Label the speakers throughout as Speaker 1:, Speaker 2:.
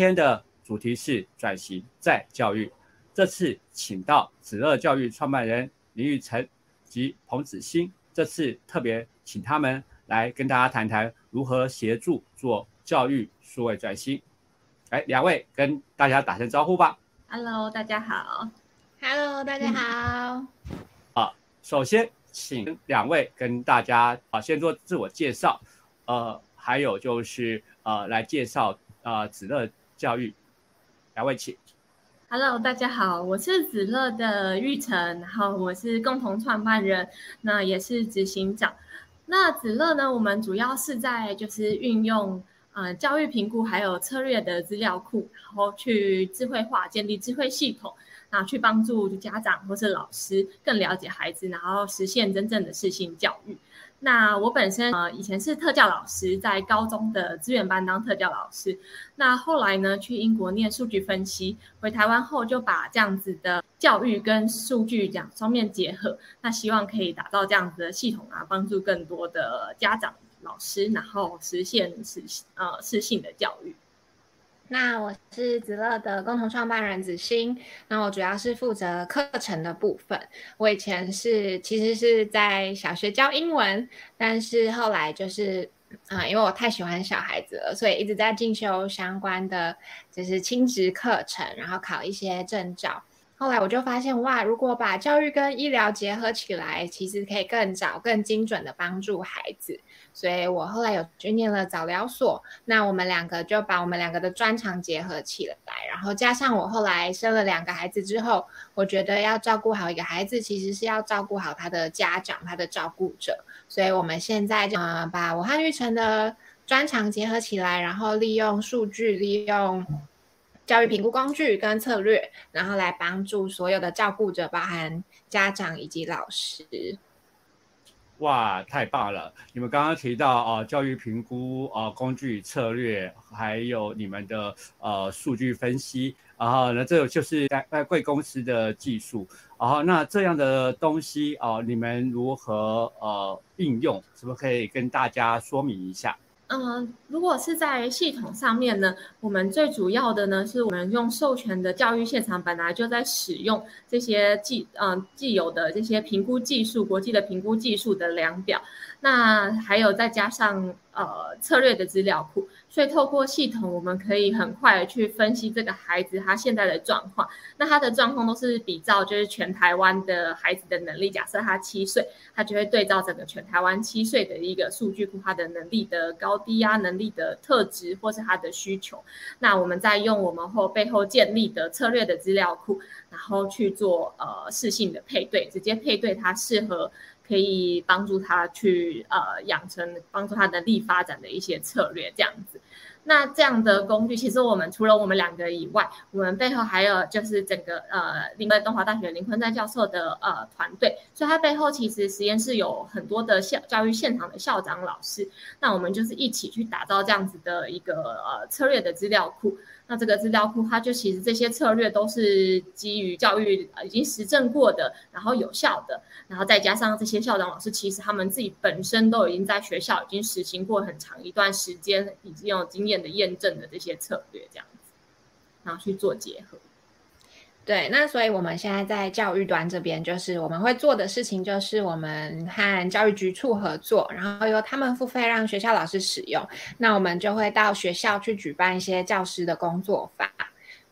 Speaker 1: 天的主题是转型再教育。这次请到子乐教育创办人林玉成及彭子欣，这次特别请他们来跟大家谈谈如何协助做教育数位转型。哎，两位跟大家打声招呼吧。
Speaker 2: Hello，大家好。
Speaker 3: Hello，大家好。
Speaker 1: 好，首先请两位跟大家啊先做自我介绍，呃，还有就是呃来介绍啊子乐教育。两位请。
Speaker 2: Hello，大家好，我是子乐的玉成，然后我是共同创办人，那也是执行长。那子乐呢，我们主要是在就是运用呃教育评估还有策略的资料库，然后去智慧化建立智慧系统，然后去帮助家长或是老师更了解孩子，然后实现真正的适性教育。那我本身呃以前是特教老师，在高中的资源班当特教老师。那后来呢，去英国念数据分析，回台湾后就把这样子的教育跟数据两方面结合。那希望可以打造这样子的系统啊，帮助更多的家长、老师，然后实现实呃适性的教育。
Speaker 3: 那我是子乐的共同创办人子欣，那我主要是负责课程的部分。我以前是其实是在小学教英文，但是后来就是啊，因为我太喜欢小孩子了，所以一直在进修相关的就是亲职课程，然后考一些证照。后来我就发现，哇，如果把教育跟医疗结合起来，其实可以更早、更精准的帮助孩子。所以我后来有去念了早疗所。那我们两个就把我们两个的专长结合起来，然后加上我后来生了两个孩子之后，我觉得要照顾好一个孩子，其实是要照顾好他的家长、他的照顾者。所以我们现在就把我和玉成的专长结合起来，然后利用数据、利用。教育评估工具跟策略，然后来帮助所有的照顾者，包含家长以及老师。
Speaker 1: 哇，太棒了！你们刚刚提到啊，教育评估啊工具策略，还有你们的呃数据分析，然后呢，这个就是在在贵公司的技术。然后那这样的东西啊，你们如何呃应用？是不是可以跟大家说明一下？
Speaker 2: 嗯，如果是在系统上面呢，我们最主要的呢，是我们用授权的教育现场本来就在使用这些既嗯既有的这些评估技术，国际的评估技术的量表，那还有再加上呃策略的资料库。所以透过系统，我们可以很快的去分析这个孩子他现在的状况。那他的状况都是比照就是全台湾的孩子的能力。假设他七岁，他就会对照整个全台湾七岁的一个数据库，他的能力的高低啊，能力的特质或是他的需求。那我们再用我们后背后建立的策略的资料库，然后去做呃适性的配对，直接配对他适合。可以帮助他去呃养成帮助他能力发展的一些策略，这样子。那这样的工具，其实我们除了我们两个以外，我们背后还有就是整个呃，林在东华大学林坤在教授的呃团队，所以他背后其实实验室有很多的校教育现场的校长老师。那我们就是一起去打造这样子的一个呃策略的资料库。那这个资料库，它就其实这些策略都是基于教育已经实证过的，然后有效的，然后再加上这些校长老师，其实他们自己本身都已经在学校已经实行过很长一段时间，已经有经验的验证的这些策略，这样子，然后去做结合。
Speaker 3: 对，那所以我们现在在教育端这边，就是我们会做的事情，就是我们和教育局处合作，然后由他们付费让学校老师使用。那我们就会到学校去举办一些教师的工作坊。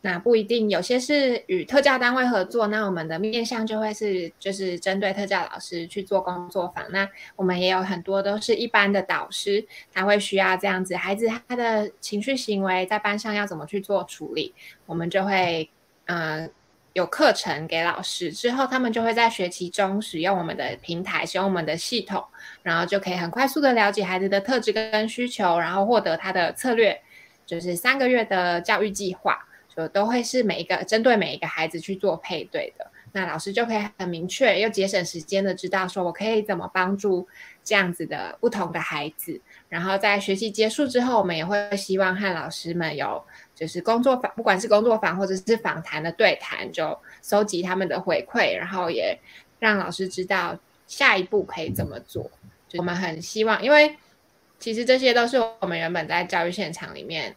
Speaker 3: 那不一定，有些是与特教单位合作，那我们的面向就会是就是针对特教老师去做工作坊。那我们也有很多都是一般的导师，他会需要这样子，孩子他的情绪行为在班上要怎么去做处理，我们就会嗯。有课程给老师之后，他们就会在学期中使用我们的平台，使用我们的系统，然后就可以很快速的了解孩子的特质跟需求，然后获得他的策略，就是三个月的教育计划，就都会是每一个针对每一个孩子去做配对的。那老师就可以很明确又节省时间的知道，说我可以怎么帮助这样子的不同的孩子。然后在学习结束之后，我们也会希望和老师们有。就是工作坊，不管是工作坊或者是访谈的对谈，就收集他们的回馈，然后也让老师知道下一步可以怎么做。我们很希望，因为其实这些都是我们原本在教育现场里面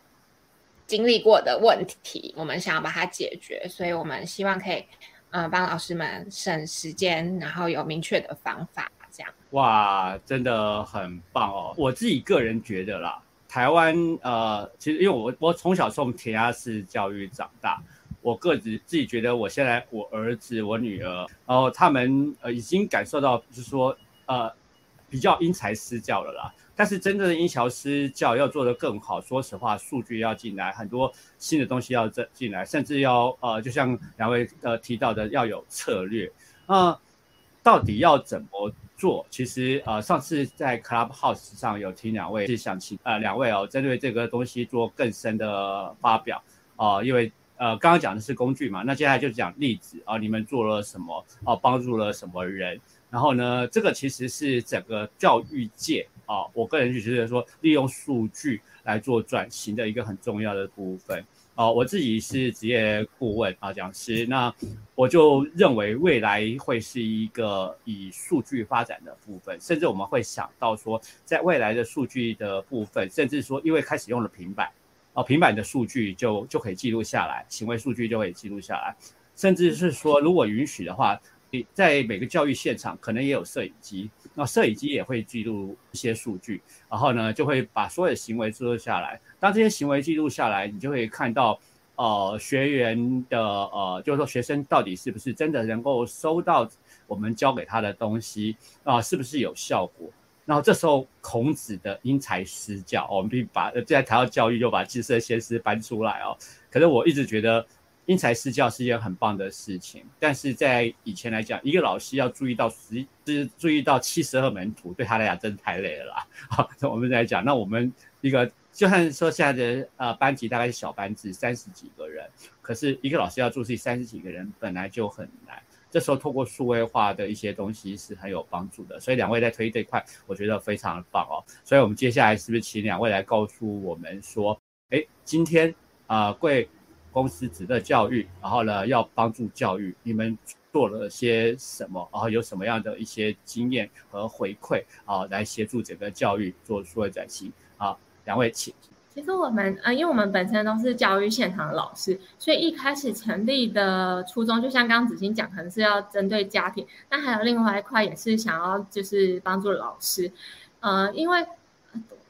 Speaker 3: 经历过的问题，我们想要把它解决，所以我们希望可以，嗯，帮老师们省时间，然后有明确的方法，这样。
Speaker 1: 哇，真的很棒哦！我自己个人觉得啦，台湾呃，其实因为我我从小受填鸭式教育长大，我个子自己觉得，我现在我儿子、我女儿，然后他们呃已经感受到，就是说呃比较因材施教了啦。但是真正的因材施教要做得更好，说实话，数据要进来，很多新的东西要进进来，甚至要呃，就像两位呃提到的，要有策略。那到底要怎么做？其实呃，上次在 Clubhouse 上有听两位是想请呃两位哦，针对这个东西做更深的发表哦，因为呃刚刚讲的是工具嘛，那接下来就讲例子啊，你们做了什么哦，帮助了什么人？然后呢，这个其实是整个教育界。啊，我个人就觉得说，利用数据来做转型的一个很重要的部分。哦，我自己是职业顾问啊，讲师，那我就认为未来会是一个以数据发展的部分，甚至我们会想到说，在未来的数据的部分，甚至说，因为开始用了平板，哦，平板的数据就就可以记录下来，行为数据就可以记录下来，甚至是说，如果允许的话。在每个教育现场，可能也有摄影机，那摄影机也会记录一些数据，然后呢，就会把所有的行为记录下来。当这些行为记录下来，你就会看到，呃，学员的呃，就是说学生到底是不是真的能够收到我们教给他的东西啊，是不是有效果？然后这时候孔子的因材施教，我们必须把在谈到教育，就把知识先师搬出来哦。可是我一直觉得。因材施教是一件很棒的事情，但是在以前来讲，一个老师要注意到十，是注意到七十二门徒，对他来讲真的太累了。好，我们来讲，那我们一个就算说现在的呃班级大概是小班制，三十几个人，可是一个老师要注意三十几个人本来就很难，这时候透过数位化的一些东西是很有帮助的。所以两位在推这块，我觉得非常的棒哦。所以我们接下来是不是请两位来告诉我们说，哎，今天啊贵。公司值得教育，然后呢，要帮助教育，你们做了些什么？然后有什么样的一些经验和回馈啊，来协助整个教育做数位转型？啊，两位请。
Speaker 2: 其实我们呃，因为我们本身都是教育现场的老师，所以一开始成立的初衷，就像刚刚子欣讲，可能是要针对家庭，那还有另外一块也是想要就是帮助老师，呃，因为。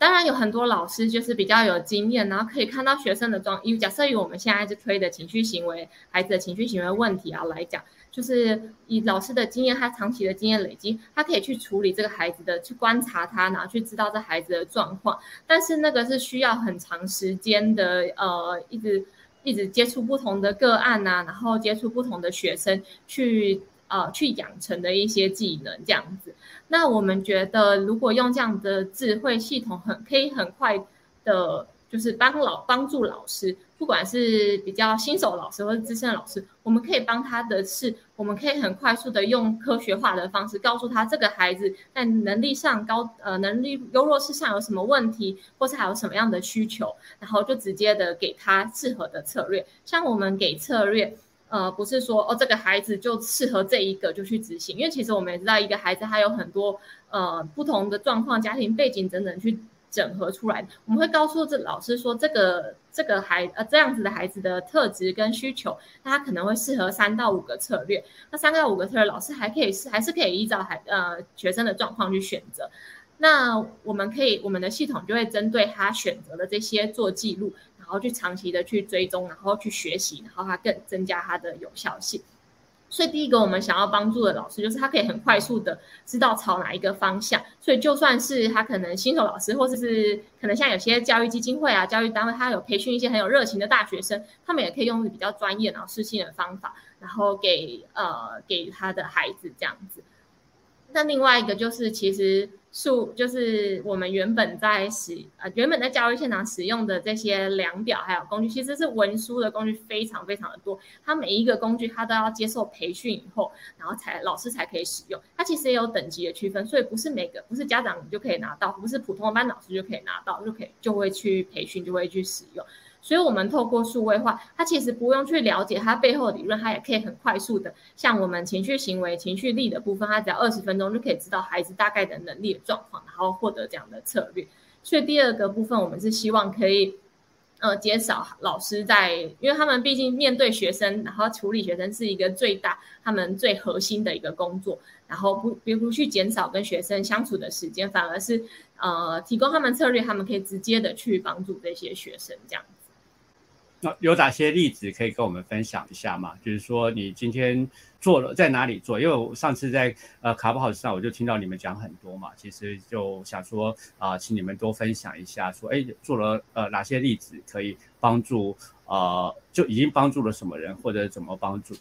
Speaker 2: 当然有很多老师就是比较有经验，然后可以看到学生的状。因为假设以我们现在是推的情绪行为，孩子的情绪行为问题啊来讲，就是以老师的经验，他长期的经验累积，他可以去处理这个孩子的，去观察他，然后去知道这孩子的状况。但是那个是需要很长时间的，呃，一直一直接触不同的个案呐，然后接触不同的学生，去呃去养成的一些技能这样子。那我们觉得，如果用这样的智慧系统，很可以很快的，就是帮老帮助老师，不管是比较新手老师或者资深老师，我们可以帮他的是，我们可以很快速的用科学化的方式，告诉他这个孩子在能力上高，呃，能力优弱势上有什么问题，或是还有什么样的需求，然后就直接的给他适合的策略。像我们给策略。呃，不是说哦，这个孩子就适合这一个就去执行，因为其实我们也知道，一个孩子他有很多呃不同的状况、家庭背景等等去整合出来。我们会告诉这老师说，这个这个孩呃这样子的孩子的特质跟需求，他可能会适合三到五个策略。那三到五个策略，老师还可以是还是可以依照孩呃学生的状况去选择。那我们可以我们的系统就会针对他选择的这些做记录。然后去长期的去追踪，然后去学习，然后它更增加它的有效性。所以第一个我们想要帮助的老师，就是他可以很快速的知道朝哪一个方向。所以就算是他可能新手老师，或者是可能像有些教育基金会啊、教育单位，他有培训一些很有热情的大学生，他们也可以用比较专业然后适性的方法，然后给呃给他的孩子这样子。那另外一个就是其实。数就是我们原本在使呃原本在教育现场使用的这些量表还有工具，其实是文书的工具非常非常的多。它每一个工具它都要接受培训以后，然后才老师才可以使用。它其实也有等级的区分，所以不是每个不是家长就可以拿到，不是普通的班老师就可以拿到，就可以就会去培训就会去使用。所以，我们透过数位化，它其实不用去了解它背后的理论，它也可以很快速的，像我们情绪行为、情绪力的部分，它只要二十分钟就可以知道孩子大概的能力的状况，然后获得这样的策略。所以，第二个部分，我们是希望可以，呃减少老师在，因为他们毕竟面对学生，然后处理学生是一个最大他们最核心的一个工作，然后不比如去减少跟学生相处的时间，反而是呃提供他们策略，他们可以直接的去帮助这些学生这样。
Speaker 1: 那有哪些例子可以跟我们分享一下吗？就是说你今天做了在哪里做？因为我上次在呃卡布豪上，我就听到你们讲很多嘛，其实就想说啊，请你们多分享一下，说哎做了呃哪些例子可以帮助呃就已经帮助了什么人，或者怎么帮助？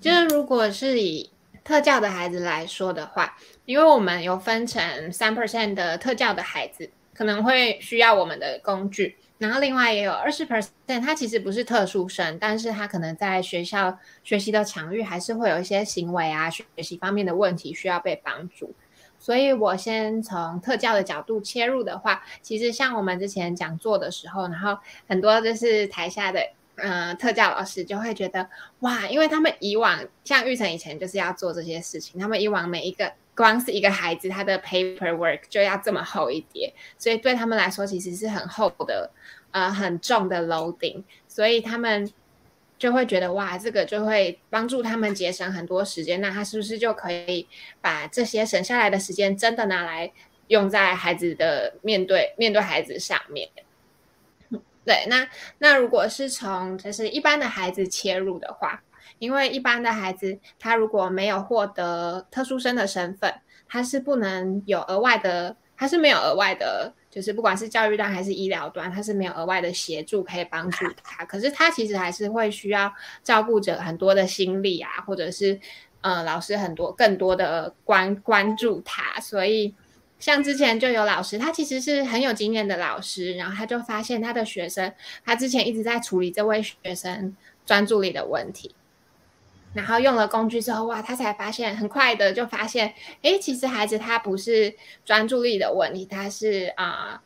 Speaker 3: 就是如果是以特教的孩子来说的话，因为我们有分成三 percent 的特教的孩子，可能会需要我们的工具。然后另外也有二十 percent，他其实不是特殊生，但是他可能在学校学习的场域还是会有一些行为啊、学习方面的问题需要被帮助。所以我先从特教的角度切入的话，其实像我们之前讲座的时候，然后很多就是台下的嗯特教老师就会觉得哇，因为他们以往像玉成以前就是要做这些事情，他们以往每一个。光是一个孩子，他的 paperwork 就要这么厚一叠，所以对他们来说其实是很厚的，呃，很重的 loading，所以他们就会觉得哇，这个就会帮助他们节省很多时间。那他是不是就可以把这些省下来的时间真的拿来用在孩子的面对面对孩子上面？对，那那如果是从就是一般的孩子切入的话。因为一般的孩子，他如果没有获得特殊生的身份，他是不能有额外的，他是没有额外的，就是不管是教育端还是医疗端，他是没有额外的协助可以帮助 他。可是他其实还是会需要照顾者很多的心力啊，或者是呃老师很多更多的关关注他。所以像之前就有老师，他其实是很有经验的老师，然后他就发现他的学生，他之前一直在处理这位学生专注力的问题。然后用了工具之后，哇，他才发现很快的就发现，哎，其实孩子他不是专注力的问题，他是啊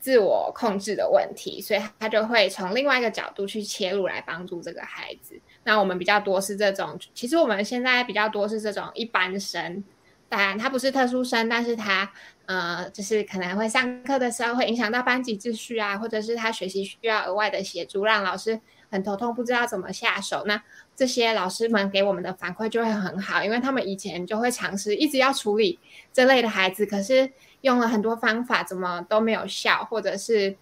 Speaker 3: 自我控制的问题，所以他就会从另外一个角度去切入来帮助这个孩子。那我们比较多是这种，其实我们现在比较多是这种一般生，当然他不是特殊生，但是他呃就是可能会上课的时候会影响到班级秩序啊，或者是他学习需要额外的协助，让老师。很头痛，不知道怎么下手。那这些老师们给我们的反馈就会很好，因为他们以前就会尝试一直要处理这类的孩子，可是用了很多方法，怎么都没有效，或者是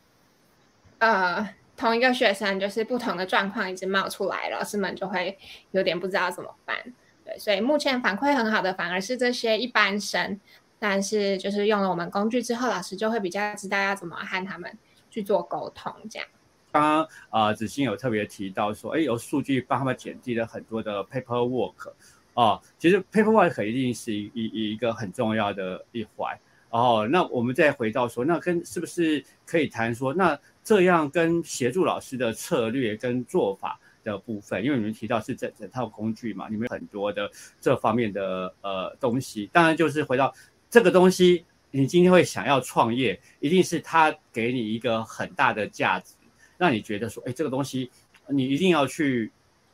Speaker 3: 呃同一个学生就是不同的状况一直冒出来，老师们就会有点不知道怎么办。对，所以目前反馈很好的反而是这些一般生，但是就是用了我们工具之后，老师就会比较知道要怎么和他们去做沟通，这样。
Speaker 1: 刚刚啊，子欣有特别提到说，哎，有数据帮他们减低了很多的 paperwork，啊，其实 paperwork 一定是一一一个很重要的一环。哦，那我们再回到说，那跟是不是可以谈说，那这样跟协助老师的策略跟做法的部分，因为你们提到是整整套工具嘛，你们很多的这方面的呃东西，当然就是回到这个东西，你今天会想要创业，一定是它给你一个很大的价值。让你觉得说，哎，这个东西你一定要去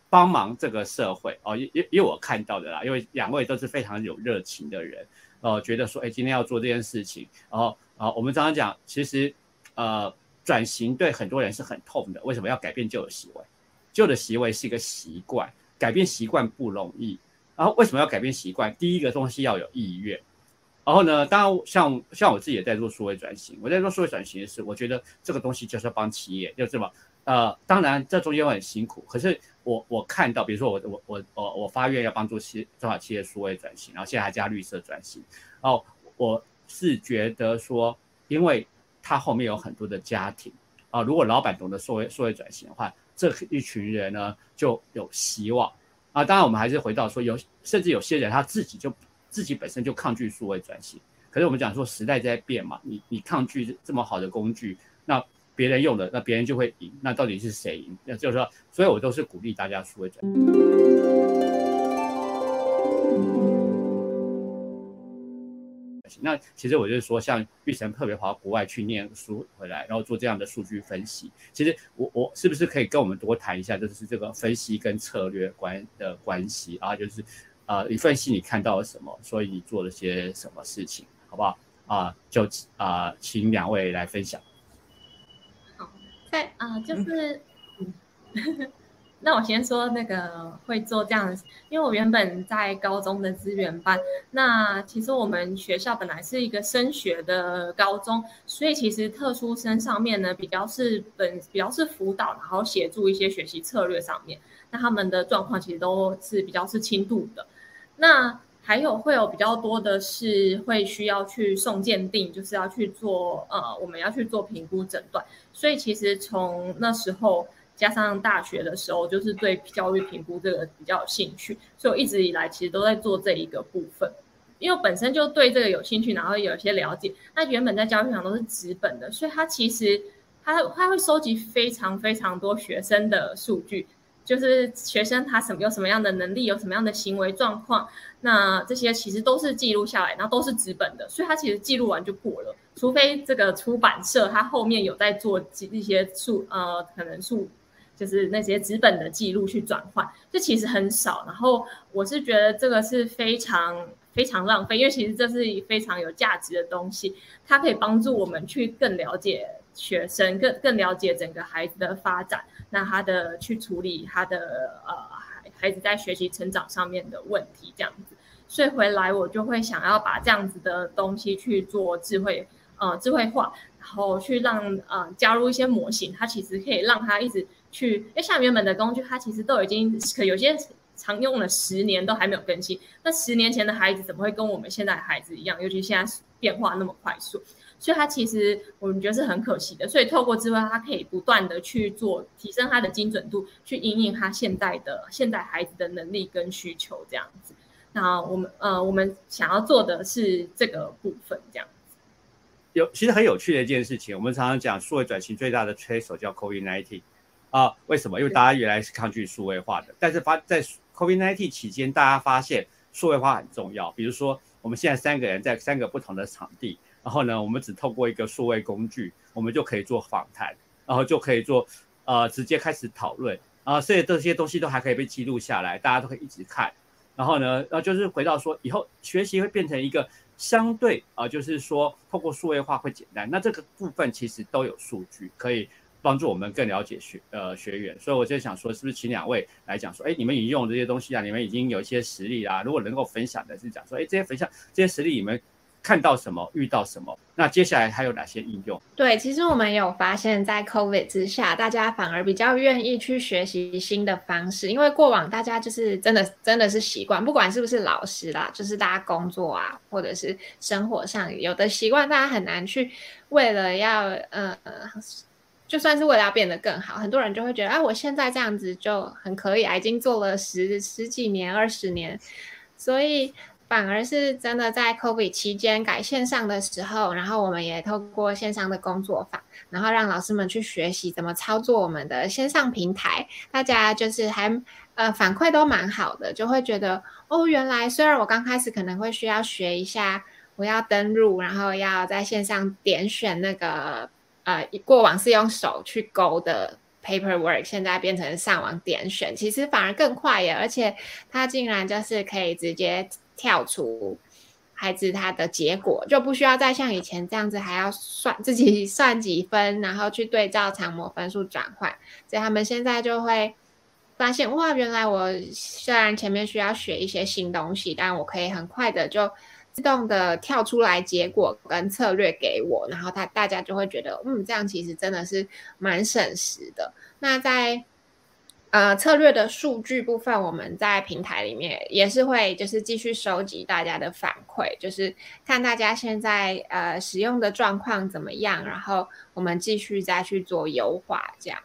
Speaker 1: 帮忙这个社会哦，因因因为我看到的啦，因为两位都是非常有热情的人，哦，觉得说，哎，今天要做这件事情，然后啊，我们常常讲，其实呃，转型对很多人是很痛的，为什么要改变旧的习惯？旧的习惯是一个习惯，改变习惯不容易。然后为什么要改变习惯？第一个东西要有意愿。然后呢？当然，像像我自己也在做数位转型。我在做数位转型的是，我觉得这个东西就是要帮企业，就这么呃，当然这中间会很辛苦。可是我我看到，比如说我我我我我发愿要帮助企中小企业数位转型，然后现在还加绿色转型。然后我是觉得说，因为它后面有很多的家庭啊，如果老板懂得数位数位转型的话，这一群人呢就有希望啊。当然，我们还是回到说，有甚至有些人他自己就。自己本身就抗拒数位转型，可是我们讲说时代在变嘛，你你抗拒这么好的工具，那别人用的，那别人就会赢，那到底是谁赢？那就是说，所以我都是鼓励大家数位转型。那其实我就是说，像玉成特别跑到国外去念书回来，然后做这样的数据分析，其实我我是不是可以跟我们多谈一下，就是这个分析跟策略关的关系啊，就是。啊，你分析你看到了什么？所以你做了些什么事情，好不好？啊，就啊，请两位来分享。
Speaker 2: 好，在啊，就是，嗯 那我先说那个会做这样，因为我原本在高中的资源班，那其实我们学校本来是一个升学的高中，所以其实特殊生上面呢，比较是本比较是辅导，然后协助一些学习策略上面，那他们的状况其实都是比较是轻度的，那。还有会有比较多的是会需要去送鉴定，就是要去做呃，我们要去做评估诊断。所以其实从那时候加上大学的时候，就是对教育评估这个比较有兴趣，所以我一直以来其实都在做这一个部分，因为本身就对这个有兴趣，然后有一些了解。那原本在教育上都是纸本的，所以他其实他他会收集非常非常多学生的数据。就是学生他什么有什么样的能力，有什么样的行为状况，那这些其实都是记录下来，然后都是纸本的，所以他其实记录完就过了。除非这个出版社他后面有在做一些数呃，可能数就是那些纸本的记录去转换，这其实很少。然后我是觉得这个是非常非常浪费，因为其实这是非常有价值的东西，它可以帮助我们去更了解学生，更更了解整个孩子的发展。那他的去处理他的呃孩孩子在学习成长上面的问题，这样子，所以回来我就会想要把这样子的东西去做智慧呃智慧化，然后去让呃加入一些模型，它其实可以让他一直去，因为像原本的工具，它其实都已经可有些常用了十年都还没有更新，那十年前的孩子怎么会跟我们现在孩子一样？尤其现在变化那么快速。所以它其实我们觉得是很可惜的，所以透过智慧，它可以不断的去做提升它的精准度，去应应它现代的现代孩子的能力跟需求这样子。那我们呃，我们想要做的是这个部分这样子。
Speaker 1: 有其实很有趣的一件事情，我们常常讲数位转型最大的推手叫 COVID-19 啊，为什么？因为大家原来是抗拒数位化的，但是发在 COVID-19 期间，大家发现数位化很重要。比如说，我们现在三个人在三个不同的场地。然后呢，我们只透过一个数位工具，我们就可以做访谈，然后就可以做，呃，直接开始讨论啊，所以这些东西都还可以被记录下来，大家都可以一直看。然后呢，呃，就是回到说，以后学习会变成一个相对啊，就是说透过数位化会简单。那这个部分其实都有数据可以帮助我们更了解学呃学员。所以我就想说，是不是请两位来讲说，哎，你们已经用这些东西啊，你们已经有一些实例啊，如果能够分享的是讲说，哎，这些分享这些实例你们。看到什么，遇到什么，那接下来还有哪些应用？
Speaker 3: 对，其实我们有发现，在 COVID 之下，大家反而比较愿意去学习新的方式，因为过往大家就是真的真的是习惯，不管是不是老师啦，就是大家工作啊，或者是生活上有的习惯，大家很难去为了要呃，就算是为了要变得更好，很多人就会觉得，啊，我现在这样子就很可以啊，已经做了十十几年、二十年，所以。反而是真的在 COVID 期间改线上的时候，然后我们也透过线上的工作坊，然后让老师们去学习怎么操作我们的线上平台，大家就是还呃反馈都蛮好的，就会觉得哦，原来虽然我刚开始可能会需要学一下，我要登录，然后要在线上点选那个呃过往是用手去勾的 paperwork，现在变成上网点选，其实反而更快耶，而且它竟然就是可以直接。跳出孩子他的结果就不需要再像以前这样子还要算自己算几分，然后去对照长模分数转换。所以他们现在就会发现哇，原来我虽然前面需要学一些新东西，但我可以很快的就自动的跳出来结果跟策略给我，然后他大家就会觉得嗯，这样其实真的是蛮省时的。那在呃，策略的数据部分，我们在平台里面也是会，就是继续收集大家的反馈，就是看大家现在呃使用的状况怎么样，然后我们继续再去做优化，这样。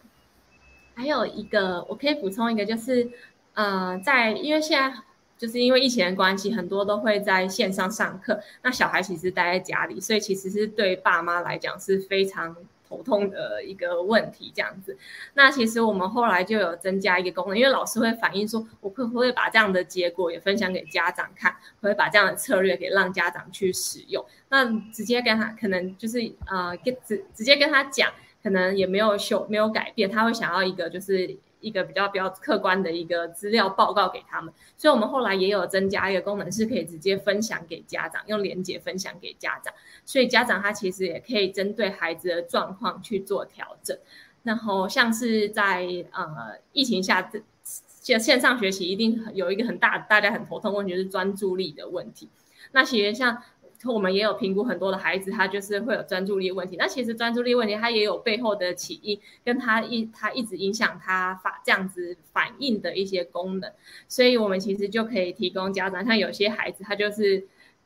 Speaker 2: 还有一个，我可以补充一个，就是呃，在因为现在就是因为疫情的关系，很多都会在线上上课，那小孩其实待在家里，所以其实是对爸妈来讲是非常。头痛的一个问题，这样子。那其实我们后来就有增加一个功能，因为老师会反映说，我会不会把这样的结果也分享给家长看，会把这样的策略给让家长去使用。那直接跟他，可能就是呃，直直接跟他讲，可能也没有修，没有改变，他会想要一个就是。一个比较比较客观的一个资料报告给他们，所以我们后来也有增加一个功能，是可以直接分享给家长，用连接分享给家长，所以家长他其实也可以针对孩子的状况去做调整。然后像是在呃疫情下，这线线上学习一定有一个很大大家很头痛问题，就是专注力的问题。那其实像我们也有评估很多的孩子，他就是会有专注力问题。那其实专注力问题，他也有背后的起因，跟他一他一直影响他反这样子反应的一些功能。所以我们其实就可以提供家长，像有些孩子他就是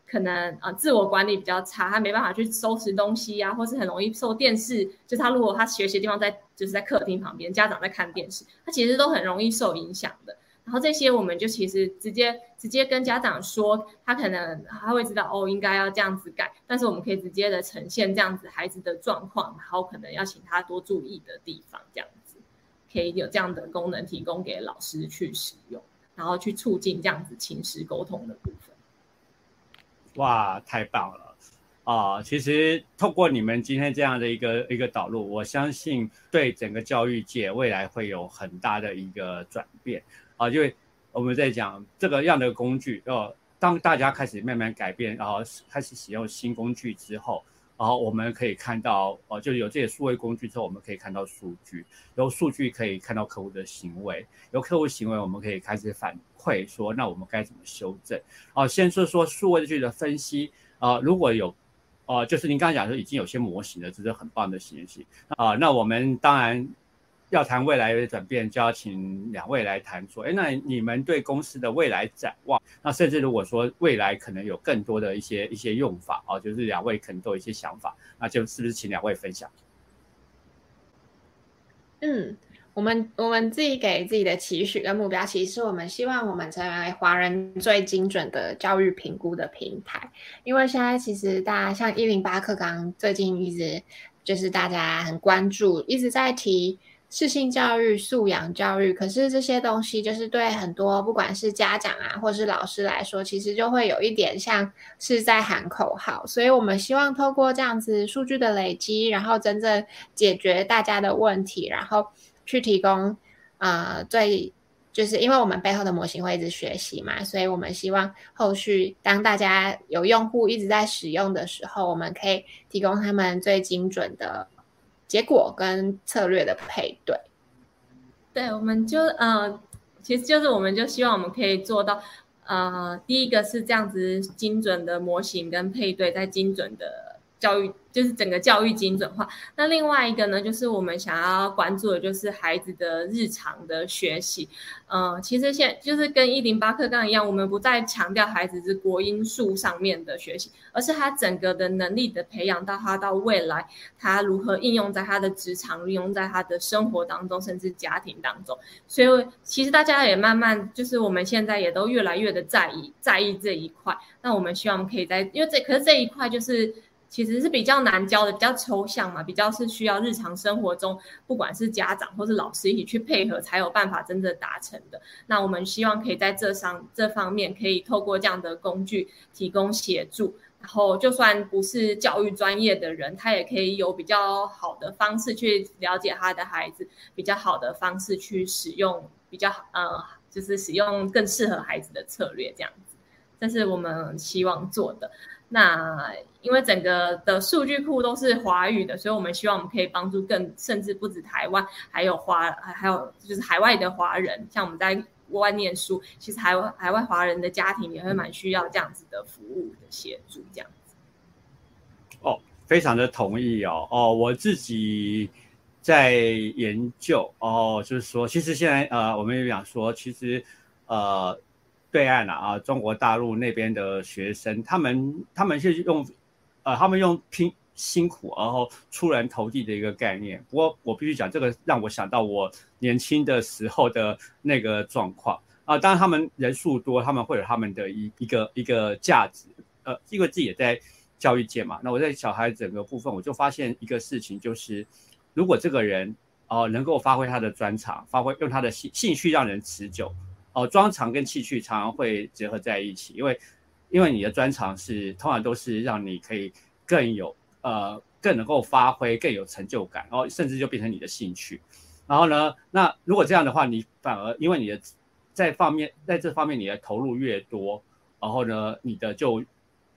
Speaker 2: 可能呃自我管理比较差，他没办法去收拾东西呀，或是很容易受电视，就他如果他学习的地方在就是在客厅旁边，家长在看电视，他其实都很容易受影响的。然后这些我们就其实直接直接跟家长说，他可能他会知道哦，应该要这样子改。但是我们可以直接的呈现这样子孩子的状况，然后可能要请他多注意的地方，这样子可以有这样的功能提供给老师去使用，然后去促进这样子情识沟通的部分。
Speaker 1: 哇，太棒了啊！其实透过你们今天这样的一个一个导入，我相信对整个教育界未来会有很大的一个转变。啊，因为我们在讲这个样的工具，呃，当大家开始慢慢改变，然后开始使用新工具之后，然后我们可以看到，呃，就有这些数位工具之后，我们可以看到数据，有数据可以看到客户的行为，有客户行为，我们可以开始反馈说，那我们该怎么修正？啊，先说说数位剧的分析，啊，如果有，呃，就是您刚才讲说已经有些模型了，这是很棒的学习，啊，那我们当然。要谈未来的转变，就要请两位来谈说，哎，那你们对公司的未来展望？那甚至如果说未来可能有更多的一些一些用法哦，就是两位可能都有一些想法，那就是不是请两位分享？
Speaker 3: 嗯，我们我们自己给自己的期许跟目标，其实我们希望我们成为华人最精准的教育评估的平台，因为现在其实大家像一零八课纲最近一直就是大家很关注，一直在提。适性教育、素养教育，可是这些东西就是对很多不管是家长啊，或是老师来说，其实就会有一点像是在喊口号。所以我们希望透过这样子数据的累积，然后真正解决大家的问题，然后去提供啊最就是因为我们背后的模型会一直学习嘛，所以我们希望后续当大家有用户一直在使用的时候，我们可以提供他们最精准的。结果跟策略的配对，
Speaker 2: 对，我们就呃，其实就是我们就希望我们可以做到，呃，第一个是这样子精准的模型跟配对，在精准的教育。就是整个教育精准化。那另外一个呢，就是我们想要关注的，就是孩子的日常的学习。嗯，其实现就是跟一零八课纲一样，我们不再强调孩子是国音数上面的学习，而是他整个的能力的培养，到他到未来他如何应用在他的职场，运用在他的生活当中，甚至家庭当中。所以其实大家也慢慢，就是我们现在也都越来越的在意在意这一块。那我们希望可以在，因为这可是这一块就是。其实是比较难教的，比较抽象嘛，比较是需要日常生活中，不管是家长或是老师一起去配合，才有办法真正达成的。那我们希望可以在这上这方面，可以透过这样的工具提供协助，然后就算不是教育专业的人，他也可以有比较好的方式去了解他的孩子，比较好的方式去使用，比较呃，就是使用更适合孩子的策略，这样子，这是我们希望做的。那因为整个的数据库都是华语的，所以我们希望我们可以帮助更甚至不止台湾，还有华还有就是海外的华人，像我们在国外念书，其实海外海外华人的家庭也会蛮需要这样子的服务的协助，这样子。
Speaker 1: 哦，非常的同意哦哦，我自己在研究哦，就是说，其实现在呃，我们也想说，其实呃。对岸啊，中国大陆那边的学生，他们他们是用，呃，他们用拼辛苦，然后出人头地的一个概念。不过我必须讲，这个让我想到我年轻的时候的那个状况啊。当然，他们人数多，他们会有他们的一一个一个价值。呃，因为自己也在教育界嘛，那我在小孩整个部分，我就发现一个事情，就是如果这个人哦能够发挥他的专长，发挥用他的兴兴趣让人持久。哦，专长跟兴趣常常会结合在一起，因为因为你的专长是通常都是让你可以更有呃更能够发挥更有成就感，然后甚至就变成你的兴趣。然后呢，那如果这样的话，你反而因为你的在方面在这方面你的投入越多，然后呢，你的就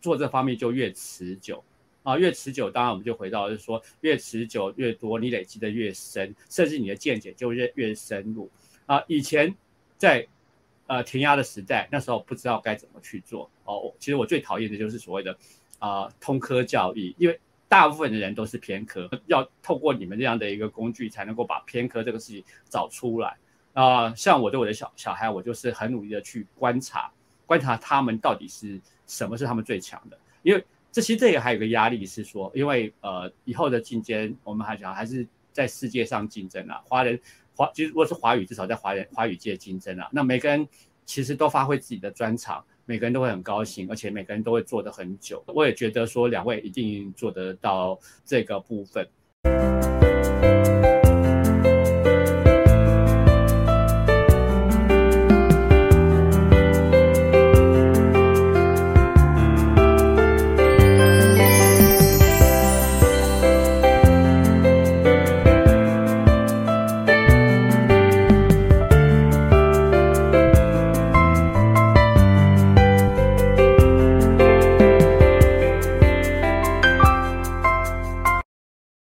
Speaker 1: 做这方面就越持久。啊，越持久，当然我们就回到就是说，越持久越多，你累积的越深，甚至你的见解就越越深入啊。以前在呃填鸭的时代，那时候不知道该怎么去做哦。其实我最讨厌的就是所谓的啊通科教育，因为大部分的人都是偏科，要透过你们这样的一个工具，才能够把偏科这个事情找出来啊。像我对我的小小孩，我就是很努力的去观察，观察他们到底是什么是他们最强的，因为。这其实这也还有个压力是说，因为呃以后的竞争，我们还讲还是在世界上竞争啊，华人华其实如果是华语，至少在华人华语界竞争啊，那每个人其实都发挥自己的专长，每个人都会很高兴，而且每个人都会做得很久。我也觉得说两位一定做得到这个部分。